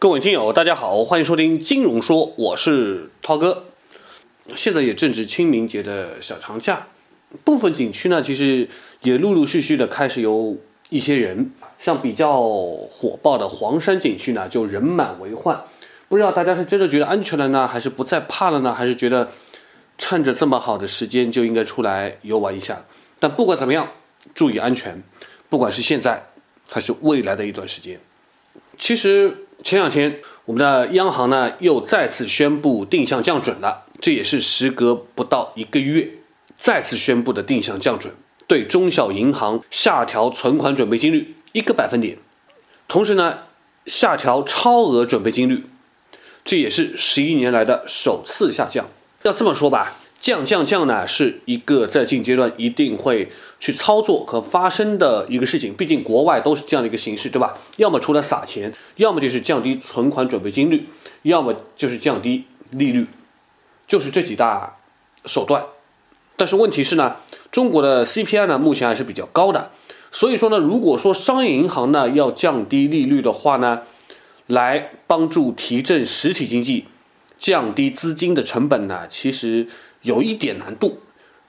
各位听友，大家好，欢迎收听《金融说》，我是涛哥。现在也正值清明节的小长假，部分景区呢，其实也陆陆续续的开始有一些人，像比较火爆的黄山景区呢，就人满为患。不知道大家是真的觉得安全了呢，还是不再怕了呢？还是觉得趁着这么好的时间就应该出来游玩一下？但不管怎么样，注意安全，不管是现在还是未来的一段时间。其实。前两天，我们的央行呢又再次宣布定向降准了，这也是时隔不到一个月再次宣布的定向降准，对中小银行下调存款准备金率一个百分点，同时呢下调超额准备金率，这也是十一年来的首次下降。要这么说吧。降降降呢，是一个在近阶段一定会去操作和发生的一个事情。毕竟国外都是这样的一个形式，对吧？要么除了撒钱，要么就是降低存款准备金率，要么就是降低利率，就是这几大手段。但是问题是呢，中国的 CPI 呢目前还是比较高的，所以说呢，如果说商业银行呢要降低利率的话呢，来帮助提振实体经济，降低资金的成本呢，其实。有一点难度，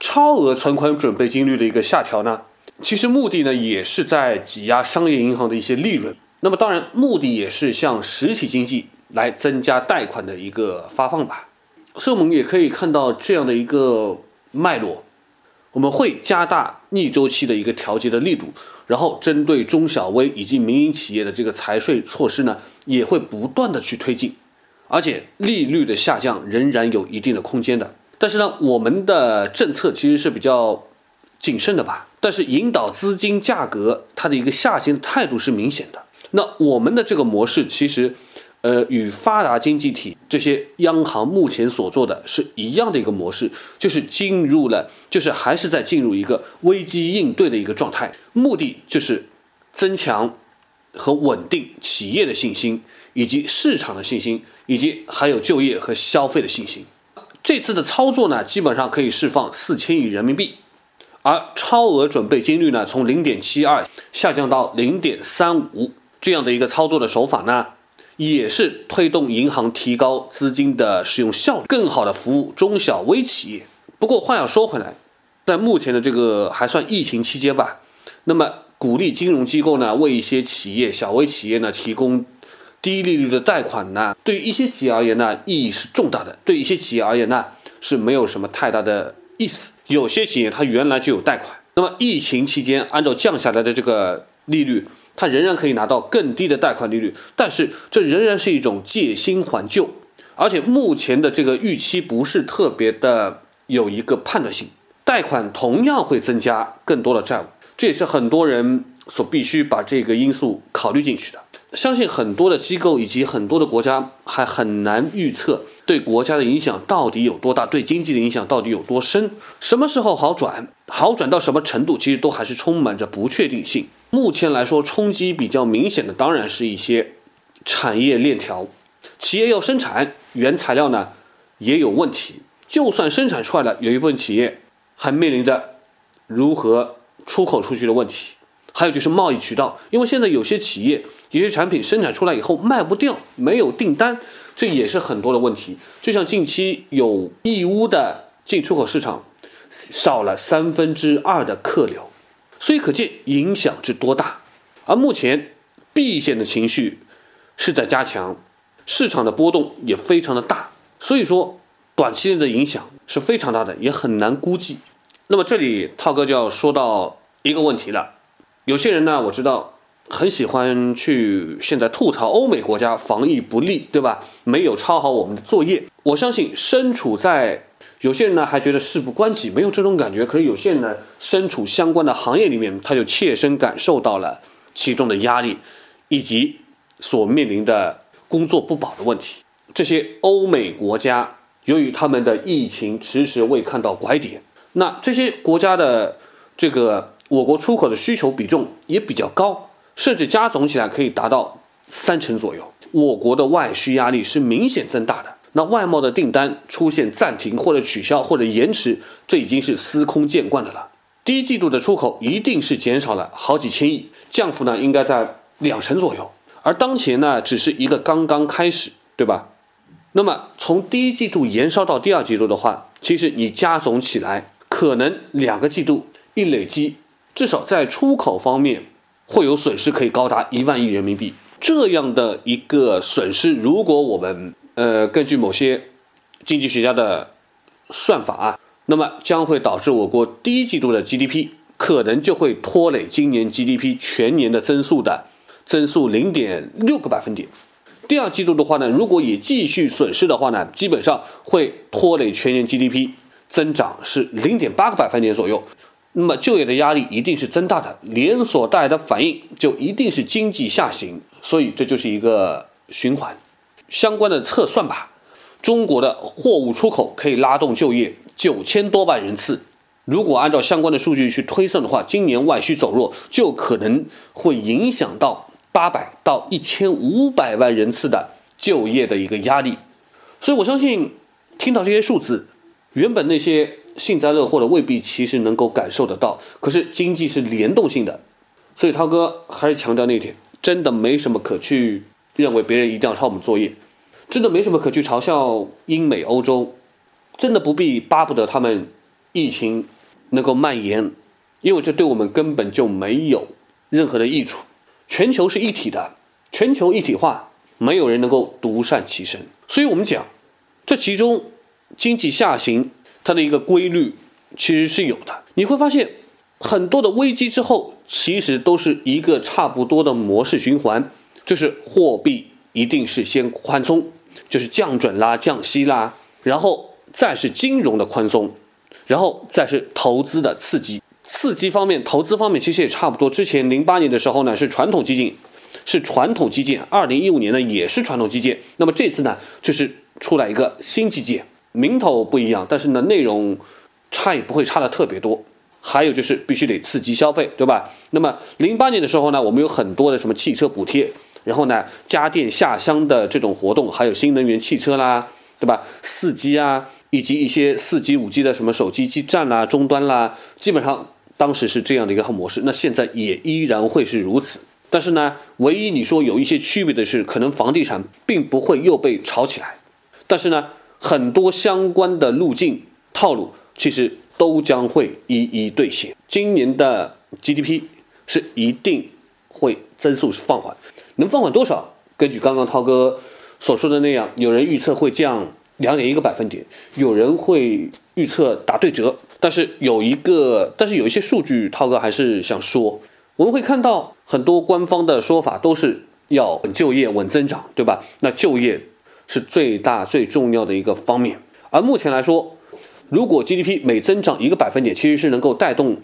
超额存款准备金率的一个下调呢，其实目的呢也是在挤压商业银行的一些利润。那么当然，目的也是向实体经济来增加贷款的一个发放吧。所以我们也可以看到这样的一个脉络，我们会加大逆周期的一个调节的力度，然后针对中小微以及民营企业的这个财税措施呢，也会不断的去推进，而且利率的下降仍然有一定的空间的。但是呢，我们的政策其实是比较谨慎的吧。但是引导资金价格它的一个下行态度是明显的。那我们的这个模式其实，呃，与发达经济体这些央行目前所做的是一样的一个模式，就是进入了，就是还是在进入一个危机应对的一个状态，目的就是增强和稳定企业的信心，以及市场的信心，以及还有就业和消费的信心。这次的操作呢，基本上可以释放四千亿人民币，而超额准备金率呢，从零点七二下降到零点三五，这样的一个操作的手法呢，也是推动银行提高资金的使用效率，更好的服务中小微企业。不过话要说回来，在目前的这个还算疫情期间吧，那么鼓励金融机构呢，为一些企业、小微企业呢提供。低利率的贷款呢，对于一些企业而言呢，意义是重大的；对一些企业而言呢，是没有什么太大的意思。有些企业它原来就有贷款，那么疫情期间按照降下来的这个利率，它仍然可以拿到更低的贷款利率，但是这仍然是一种借新还旧，而且目前的这个预期不是特别的有一个判断性，贷款同样会增加更多的债务，这也是很多人所必须把这个因素考虑进去的。相信很多的机构以及很多的国家还很难预测对国家的影响到底有多大，对经济的影响到底有多深，什么时候好转，好转到什么程度，其实都还是充满着不确定性。目前来说，冲击比较明显的当然是一些产业链条，企业要生产原材料呢也有问题，就算生产出来了，有一部分企业还面临着如何出口出去的问题。还有就是贸易渠道，因为现在有些企业有些产品生产出来以后卖不掉，没有订单，这也是很多的问题。就像近期有义乌的进出口市场少了三分之二的客流，所以可见影响之多大。而目前避险的情绪是在加强，市场的波动也非常的大，所以说短期内的影响是非常大的，也很难估计。那么这里涛哥就要说到一个问题了。有些人呢，我知道很喜欢去现在吐槽欧美国家防疫不力，对吧？没有抄好我们的作业。我相信身处在有些人呢还觉得事不关己，没有这种感觉。可是有些人呢身处相关的行业里面，他就切身感受到了其中的压力，以及所面临的工作不保的问题。这些欧美国家由于他们的疫情迟迟未看到拐点，那这些国家的这个。我国出口的需求比重也比较高，甚至加总起来可以达到三成左右。我国的外需压力是明显增大的，那外贸的订单出现暂停或者取消或者延迟，这已经是司空见惯的了。第一季度的出口一定是减少了好几千亿，降幅呢应该在两成左右。而当前呢，只是一个刚刚开始，对吧？那么从第一季度延烧到第二季度的话，其实你加总起来，可能两个季度一累积，至少在出口方面会有损失，可以高达一万亿人民币。这样的一个损失，如果我们呃根据某些经济学家的算法啊，那么将会导致我国第一季度的 GDP 可能就会拖累今年 GDP 全年的增速的增速零点六个百分点。第二季度的话呢，如果也继续损失的话呢，基本上会拖累全年 GDP 增长是零点八个百分点左右。那么就业的压力一定是增大的，连锁带来的反应就一定是经济下行，所以这就是一个循环。相关的测算吧，中国的货物出口可以拉动就业九千多万人次。如果按照相关的数据去推算的话，今年外需走弱就可能会影响到。八百到一千五百万人次的就业的一个压力，所以我相信听到这些数字，原本那些幸灾乐祸的未必其实能够感受得到。可是经济是联动性的，所以涛哥还是强调那一点，真的没什么可去认为别人一定要抄我们作业，真的没什么可去嘲笑英美欧洲，真的不必巴不得他们疫情能够蔓延，因为这对我们根本就没有任何的益处。全球是一体的，全球一体化，没有人能够独善其身。所以，我们讲，这其中经济下行它的一个规律其实是有的。你会发现，很多的危机之后，其实都是一个差不多的模式循环，就是货币一定是先宽松，就是降准啦、降息啦，然后再是金融的宽松，然后再是投资的刺激。刺激方面，投资方面其实也差不多。之前零八年的时候呢，是传统基金，是传统基建；二零一五年呢，也是传统基建。那么这次呢，就是出来一个新基建，名头不一样，但是呢，内容差也不会差的特别多。还有就是必须得刺激消费，对吧？那么零八年的时候呢，我们有很多的什么汽车补贴，然后呢，家电下乡的这种活动，还有新能源汽车啦，对吧？四 G 啊，以及一些四 G、五 G 的什么手机基站啦、终端啦，基本上。当时是这样的一个模式，那现在也依然会是如此。但是呢，唯一你说有一些区别的是，可能房地产并不会又被炒起来。但是呢，很多相关的路径套路其实都将会一一兑现。今年的 GDP 是一定会增速放缓，能放缓多少？根据刚刚涛哥所说的那样，有人预测会降两点一个百分点，有人会预测打对折。但是有一个，但是有一些数据，涛哥还是想说，我们会看到很多官方的说法都是要稳就业、稳增长，对吧？那就业是最大最重要的一个方面。而目前来说，如果 GDP 每增长一个百分点，其实是能够带动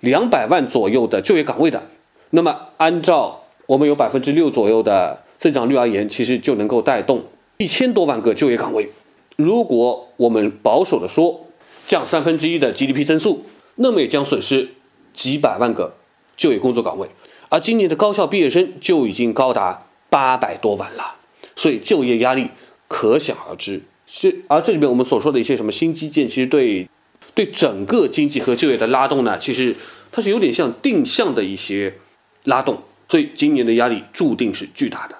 两百万左右的就业岗位的。那么按照我们有百分之六左右的增长率而言，其实就能够带动一千多万个就业岗位。如果我们保守的说，降三分之一的 GDP 增速，那么也将损失几百万个就业工作岗位，而今年的高校毕业生就已经高达八百多万了，所以就业压力可想而知。是而这里面我们所说的一些什么新基建，其实对对整个经济和就业的拉动呢，其实它是有点像定向的一些拉动，所以今年的压力注定是巨大的。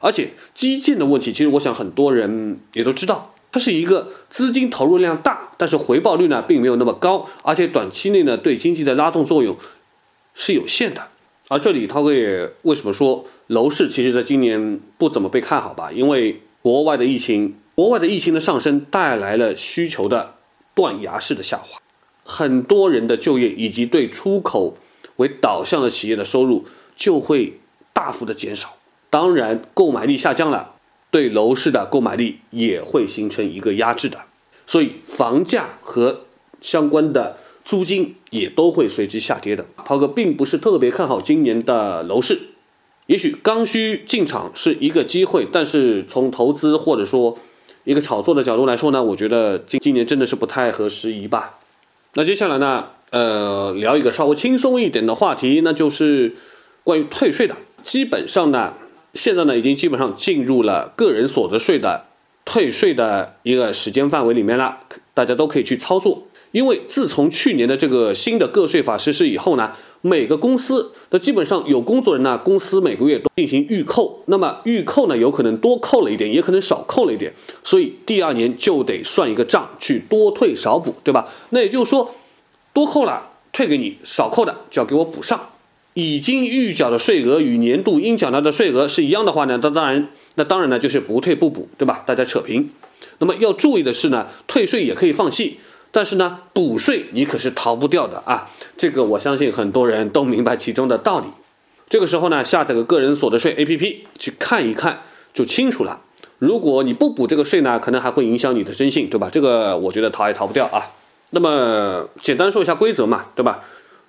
而且基建的问题，其实我想很多人也都知道。它是一个资金投入量大，但是回报率呢并没有那么高，而且短期内呢对经济的拉动作用是有限的。而这里涛哥也为什么说楼市其实在今年不怎么被看好吧？因为国外的疫情，国外的疫情的上升带来了需求的断崖式的下滑，很多人的就业以及对出口为导向的企业的收入就会大幅的减少，当然购买力下降了。对楼市的购买力也会形成一个压制的，所以房价和相关的租金也都会随之下跌的。涛哥并不是特别看好今年的楼市，也许刚需进场是一个机会，但是从投资或者说一个炒作的角度来说呢，我觉得今今年真的是不太合时宜吧。那接下来呢，呃，聊一个稍微轻松一点的话题，那就是关于退税的，基本上呢。现在呢，已经基本上进入了个人所得税的退税的一个时间范围里面了，大家都可以去操作。因为自从去年的这个新的个税法实施以后呢，每个公司那基本上有工作人呢，公司每个月都进行预扣，那么预扣呢有可能多扣了一点，也可能少扣了一点，所以第二年就得算一个账去多退少补，对吧？那也就是说，多扣了退给你，少扣的就要给我补上。已经预缴的税额与年度应缴纳的税额是一样的话呢，那当然，那当然呢就是不退不补，对吧？大家扯平。那么要注意的是呢，退税也可以放弃，但是呢，补税你可是逃不掉的啊！这个我相信很多人都明白其中的道理。这个时候呢，下载个个人所得税 APP 去看一看就清楚了。如果你不补这个税呢，可能还会影响你的征信，对吧？这个我觉得逃也逃不掉啊。那么简单说一下规则嘛，对吧？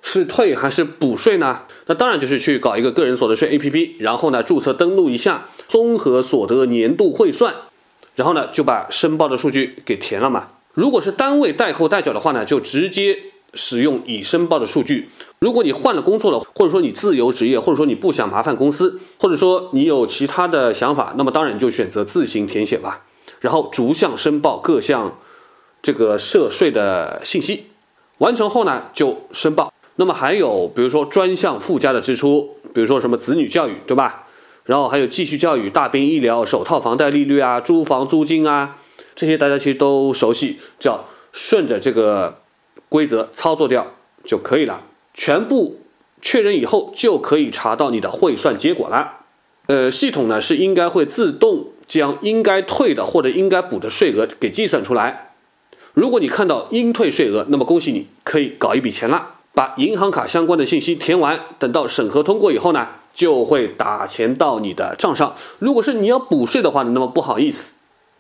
是退还是补税呢？那当然就是去搞一个个人所得税 APP，然后呢注册登录一下，综合所得年度汇算，然后呢就把申报的数据给填了嘛。如果是单位代扣代缴的话呢，就直接使用已申报的数据。如果你换了工作了，或者说你自由职业，或者说你不想麻烦公司，或者说你有其他的想法，那么当然就选择自行填写吧。然后逐项申报各项这个涉税的信息，完成后呢就申报。那么还有，比如说专项附加的支出，比如说什么子女教育，对吧？然后还有继续教育、大病医疗、首套房贷利率啊、租房租金啊，这些大家其实都熟悉，只要顺着这个规则操作掉就可以了。全部确认以后，就可以查到你的汇算结果了。呃，系统呢是应该会自动将应该退的或者应该补的税额给计算出来。如果你看到应退税额，那么恭喜你，可以搞一笔钱了。把银行卡相关的信息填完，等到审核通过以后呢，就会打钱到你的账上。如果是你要补税的话呢，那么不好意思，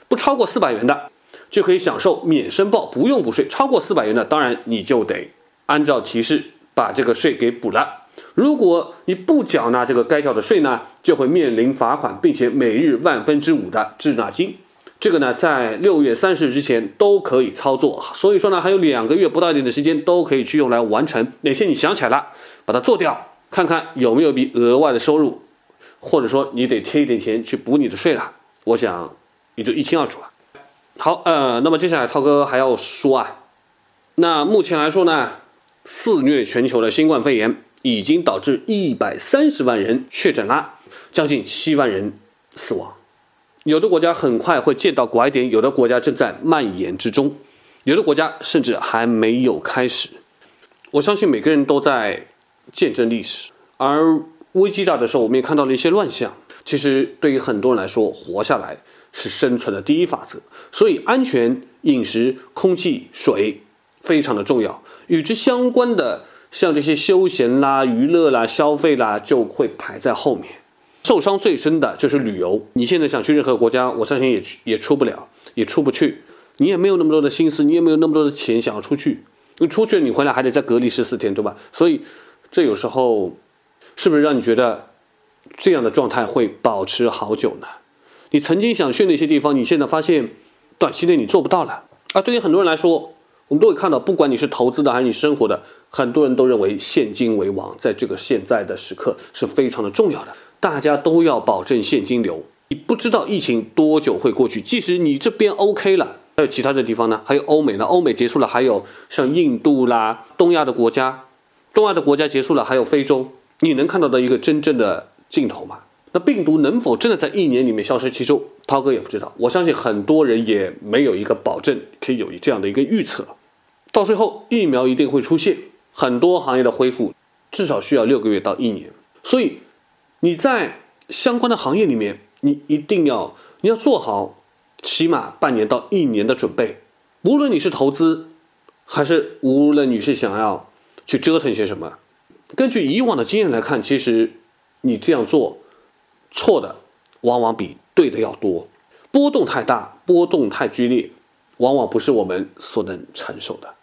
不超过四百元的就可以享受免申报，不用补税。超过四百元的，当然你就得按照提示把这个税给补了。如果你不缴纳这个该缴的税呢，就会面临罚款，并且每日万分之五的滞纳金。这个呢，在六月三十日之前都可以操作，所以说呢，还有两个月不到一点的时间都可以去用来完成。哪些你想起来了，把它做掉，看看有没有笔额外的收入，或者说你得贴一点钱去补你的税了，我想也就一清二楚了。好，呃，那么接下来涛哥还要说啊，那目前来说呢，肆虐全球的新冠肺炎已经导致一百三十万人确诊了，将近七万人死亡。有的国家很快会见到拐点，有的国家正在蔓延之中，有的国家甚至还没有开始。我相信每个人都在见证历史，而危机大的时候，我们也看到了一些乱象。其实对于很多人来说，活下来是生存的第一法则，所以安全饮食、空气、水非常的重要。与之相关的，像这些休闲啦、娱乐啦、消费啦，就会排在后面。受伤最深的就是旅游。你现在想去任何国家，我相信也也出不了，也出不去。你也没有那么多的心思，你也没有那么多的钱想要出去。你出去了，你回来还得再隔离十四天，对吧？所以，这有时候是不是让你觉得这样的状态会保持好久呢？你曾经想去那些地方，你现在发现短期内你做不到了。啊，对于很多人来说，我们都会看到，不管你是投资的还是你生活的，很多人都认为现金为王，在这个现在的时刻是非常的重要的。大家都要保证现金流，你不知道疫情多久会过去。即使你这边 OK 了，还有其他的地方呢？还有欧美呢？欧美结束了，还有像印度啦、东亚的国家，东亚的国家结束了，还有非洲，你能看到的一个真正的尽头吗？那病毒能否真的在一年里面消失？其实涛哥也不知道，我相信很多人也没有一个保证可以有这样的一个预测。到最后，疫苗一定会出现，很多行业的恢复至少需要六个月到一年，所以。你在相关的行业里面，你一定要你要做好起码半年到一年的准备。无论你是投资，还是无论你是想要去折腾一些什么，根据以往的经验来看，其实你这样做错的往往比对的要多。波动太大，波动太剧烈，往往不是我们所能承受的。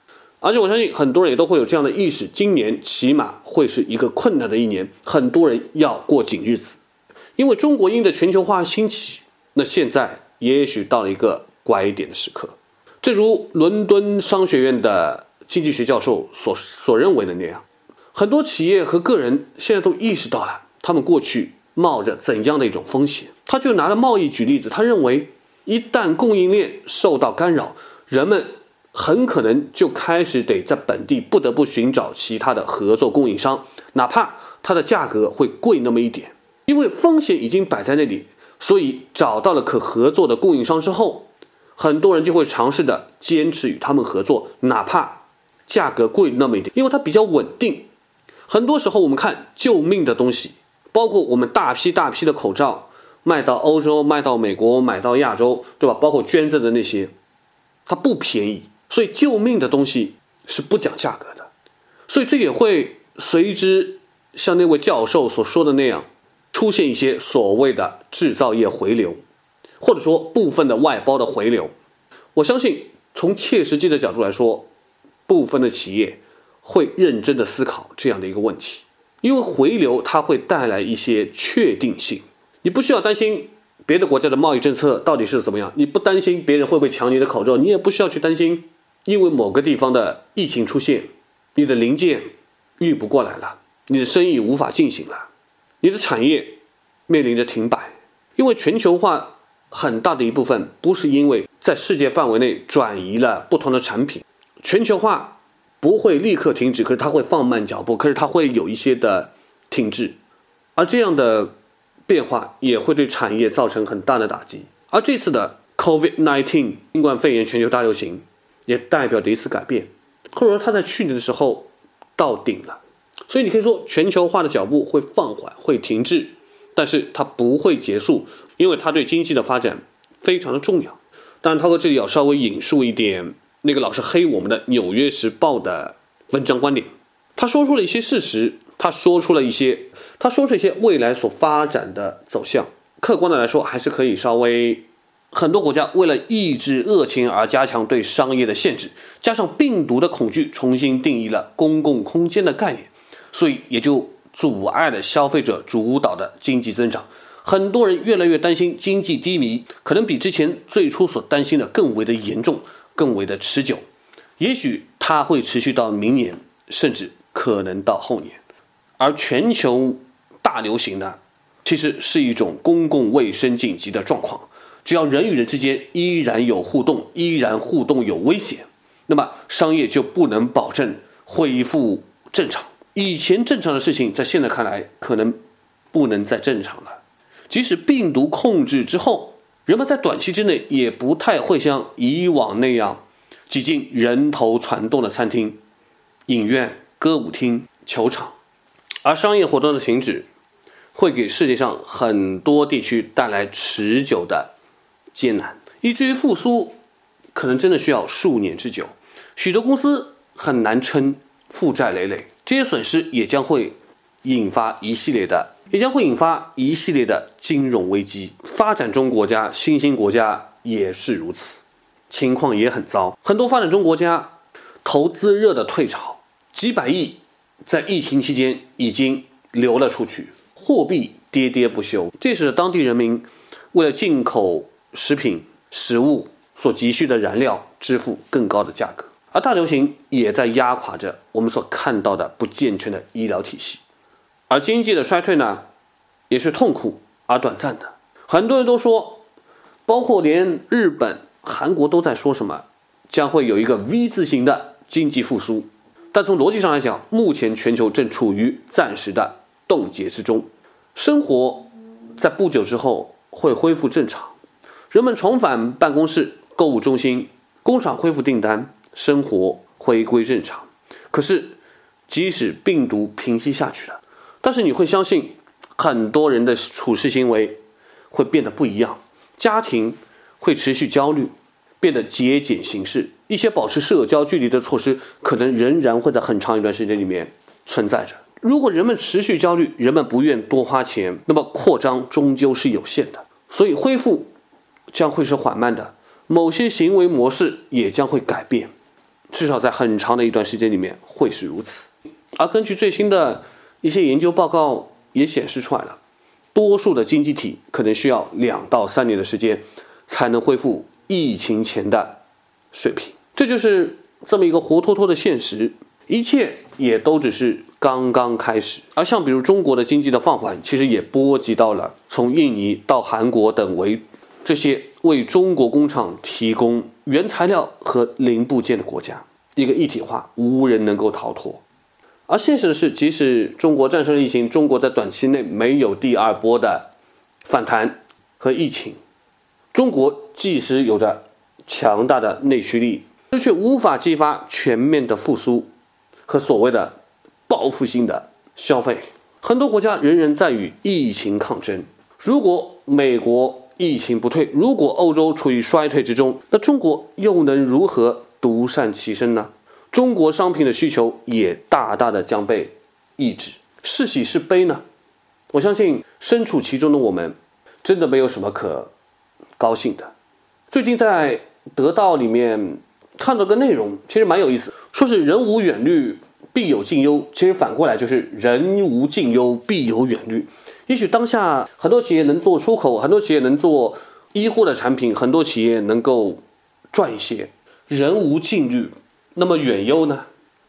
而且我相信很多人也都会有这样的意识：今年起码会是一个困难的一年，很多人要过紧日子。因为中国因的全球化兴起，那现在也许到了一个拐点的时刻。正如伦敦商学院的经济学教授所所认为的那样，很多企业和个人现在都意识到了他们过去冒着怎样的一种风险。他就拿了贸易举例子，他认为一旦供应链受到干扰，人们。很可能就开始得在本地不得不寻找其他的合作供应商，哪怕它的价格会贵那么一点，因为风险已经摆在那里，所以找到了可合作的供应商之后，很多人就会尝试的坚持与他们合作，哪怕价格贵那么一点，因为它比较稳定。很多时候我们看救命的东西，包括我们大批大批的口罩卖到欧洲、卖到美国、买到亚洲，对吧？包括捐赠的那些，它不便宜。所以救命的东西是不讲价格的，所以这也会随之像那位教授所说的那样，出现一些所谓的制造业回流，或者说部分的外包的回流。我相信从切实际的角度来说，部分的企业会认真的思考这样的一个问题，因为回流它会带来一些确定性，你不需要担心别的国家的贸易政策到底是怎么样，你不担心别人会不会抢你的口罩，你也不需要去担心。因为某个地方的疫情出现，你的零件运不过来了，你的生意无法进行了，你的产业面临着停摆。因为全球化很大的一部分不是因为在世界范围内转移了不同的产品，全球化不会立刻停止，可是它会放慢脚步，可是它会有一些的停滞，而这样的变化也会对产业造成很大的打击。而这次的 COVID-19 新冠肺炎全球大流行。也代表着一次改变，或者说它在去年的时候到顶了，所以你可以说全球化的脚步会放缓，会停滞，但是它不会结束，因为它对经济的发展非常的重要。当然，涛哥这里要稍微引述一点那个老是黑我们的《纽约时报》的文章观点，他说出了一些事实，他说出了一些，他说出一些未来所发展的走向，客观的来说还是可以稍微。很多国家为了抑制恶情而加强对商业的限制，加上病毒的恐惧，重新定义了公共空间的概念，所以也就阻碍了消费者主导的经济增长。很多人越来越担心经济低迷，可能比之前最初所担心的更为的严重，更为的持久。也许它会持续到明年，甚至可能到后年。而全球大流行呢，其实是一种公共卫生紧急的状况。只要人与人之间依然有互动，依然互动有危险，那么商业就不能保证恢复正常。以前正常的事情，在现在看来可能不能再正常了。即使病毒控制之后，人们在短期之内也不太会像以往那样挤进人头攒动的餐厅、影院、歌舞厅、球场，而商业活动的停止会给世界上很多地区带来持久的。艰难，以至于复苏可能真的需要数年之久，许多公司很难撑，负债累累，这些损失也将会引发一系列的，也将会引发一系列的金融危机。发展中国家、新兴国家也是如此，情况也很糟。很多发展中国家投资热的退潮，几百亿在疫情期间已经流了出去，货币跌跌不休，这是当地人民为了进口。食品、食物所急需的燃料，支付更高的价格，而大流行也在压垮着我们所看到的不健全的医疗体系，而经济的衰退呢，也是痛苦而短暂的。很多人都说，包括连日本、韩国都在说什么，将会有一个 V 字形的经济复苏。但从逻辑上来讲，目前全球正处于暂时的冻结之中，生活在不久之后会恢复正常。人们重返办公室、购物中心，工厂恢复订单，生活回归正常。可是，即使病毒平息下去了，但是你会相信，很多人的处事行为会变得不一样，家庭会持续焦虑，变得节俭行事。一些保持社交距离的措施，可能仍然会在很长一段时间里面存在着。如果人们持续焦虑，人们不愿多花钱，那么扩张终究是有限的。所以恢复。将会是缓慢的，某些行为模式也将会改变，至少在很长的一段时间里面会是如此。而根据最新的一些研究报告也显示出来了，多数的经济体可能需要两到三年的时间才能恢复疫情前的水平。这就是这么一个活脱脱的现实，一切也都只是刚刚开始。而像比如中国的经济的放缓，其实也波及到了从印尼到韩国等为。这些为中国工厂提供原材料和零部件的国家，一个一体化，无人能够逃脱。而现实的是，即使中国战胜了疫情，中国在短期内没有第二波的反弹和疫情，中国即使有着强大的内需力，但却无法激发全面的复苏和所谓的报复性的消费。很多国家仍然在与疫情抗争。如果美国疫情不退，如果欧洲处于衰退之中，那中国又能如何独善其身呢？中国商品的需求也大大的将被抑制，是喜是悲呢？我相信身处其中的我们，真的没有什么可高兴的。最近在得到里面看到个内容，其实蛮有意思，说是人无远虑。必有近忧，其实反过来就是人无近忧，必有远虑。也许当下很多企业能做出口，很多企业能做医护的产品，很多企业能够赚一些。人无近虑，那么远忧呢？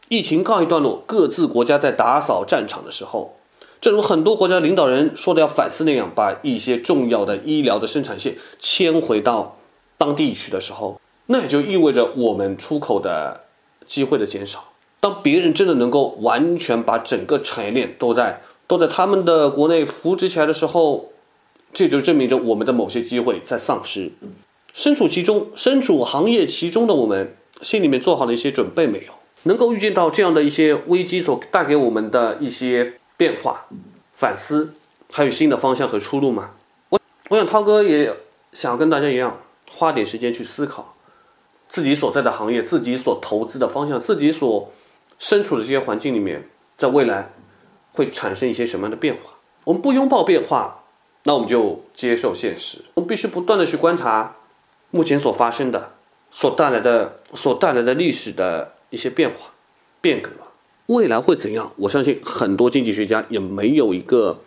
疫情告一段落，各自国家在打扫战场的时候，正如很多国家领导人说的要反思那样，把一些重要的医疗的生产线迁回到当地去的时候，那也就意味着我们出口的机会的减少。当别人真的能够完全把整个产业链都在都在他们的国内扶植起来的时候，这就证明着我们的某些机会在丧失。身处其中，身处行业其中的我们，心里面做好了一些准备没有？能够预见到这样的一些危机所带给我们的一些变化、反思，还有新的方向和出路吗？我我想涛哥也想跟大家一样，花点时间去思考自己所在的行业、自己所投资的方向、自己所。身处的这些环境里面，在未来会产生一些什么样的变化？我们不拥抱变化，那我们就接受现实。我们必须不断的去观察目前所发生的、所带来的、所带来的历史的一些变化、变革。未来会怎样？我相信很多经济学家也没有一个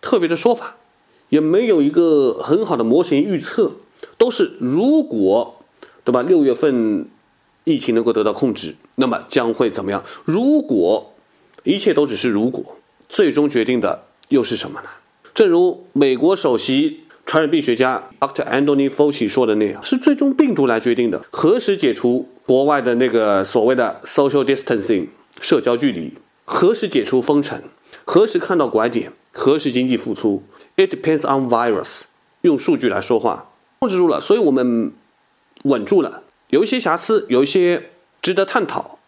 特别的说法，也没有一个很好的模型预测，都是如果，对吧？六月份。疫情能够得到控制，那么将会怎么样？如果一切都只是如果，最终决定的又是什么呢？正如美国首席传染病学家 Dr. Anthony Fauci 说的那样，是最终病毒来决定的。何时解除国外的那个所谓的 social distancing 社交距离？何时解除封城？何时看到拐点？何时经济复苏？It depends on virus。用数据来说话，控制住了，所以我们稳住了。有一些瑕疵，有一些值得探讨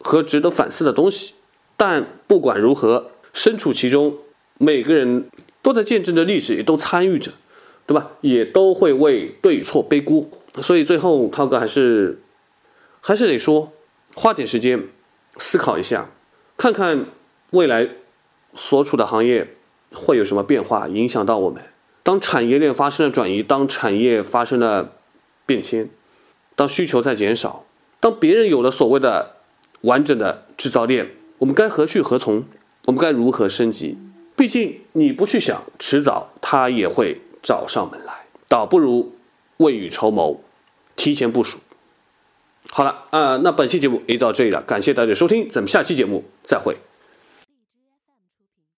和值得反思的东西，但不管如何，身处其中，每个人都在见证着历史，也都参与着，对吧？也都会为对错背锅。所以最后，涛哥还是还是得说，花点时间思考一下，看看未来所处的行业会有什么变化，影响到我们。当产业链发生了转移，当产业发生了变迁。当需求在减少，当别人有了所谓的完整的制造链，我们该何去何从？我们该如何升级？毕竟你不去想，迟早他也会找上门来。倒不如未雨绸缪，提前部署。好了啊，那本期节目也到这里了，感谢大家收听，咱们下期节目再会。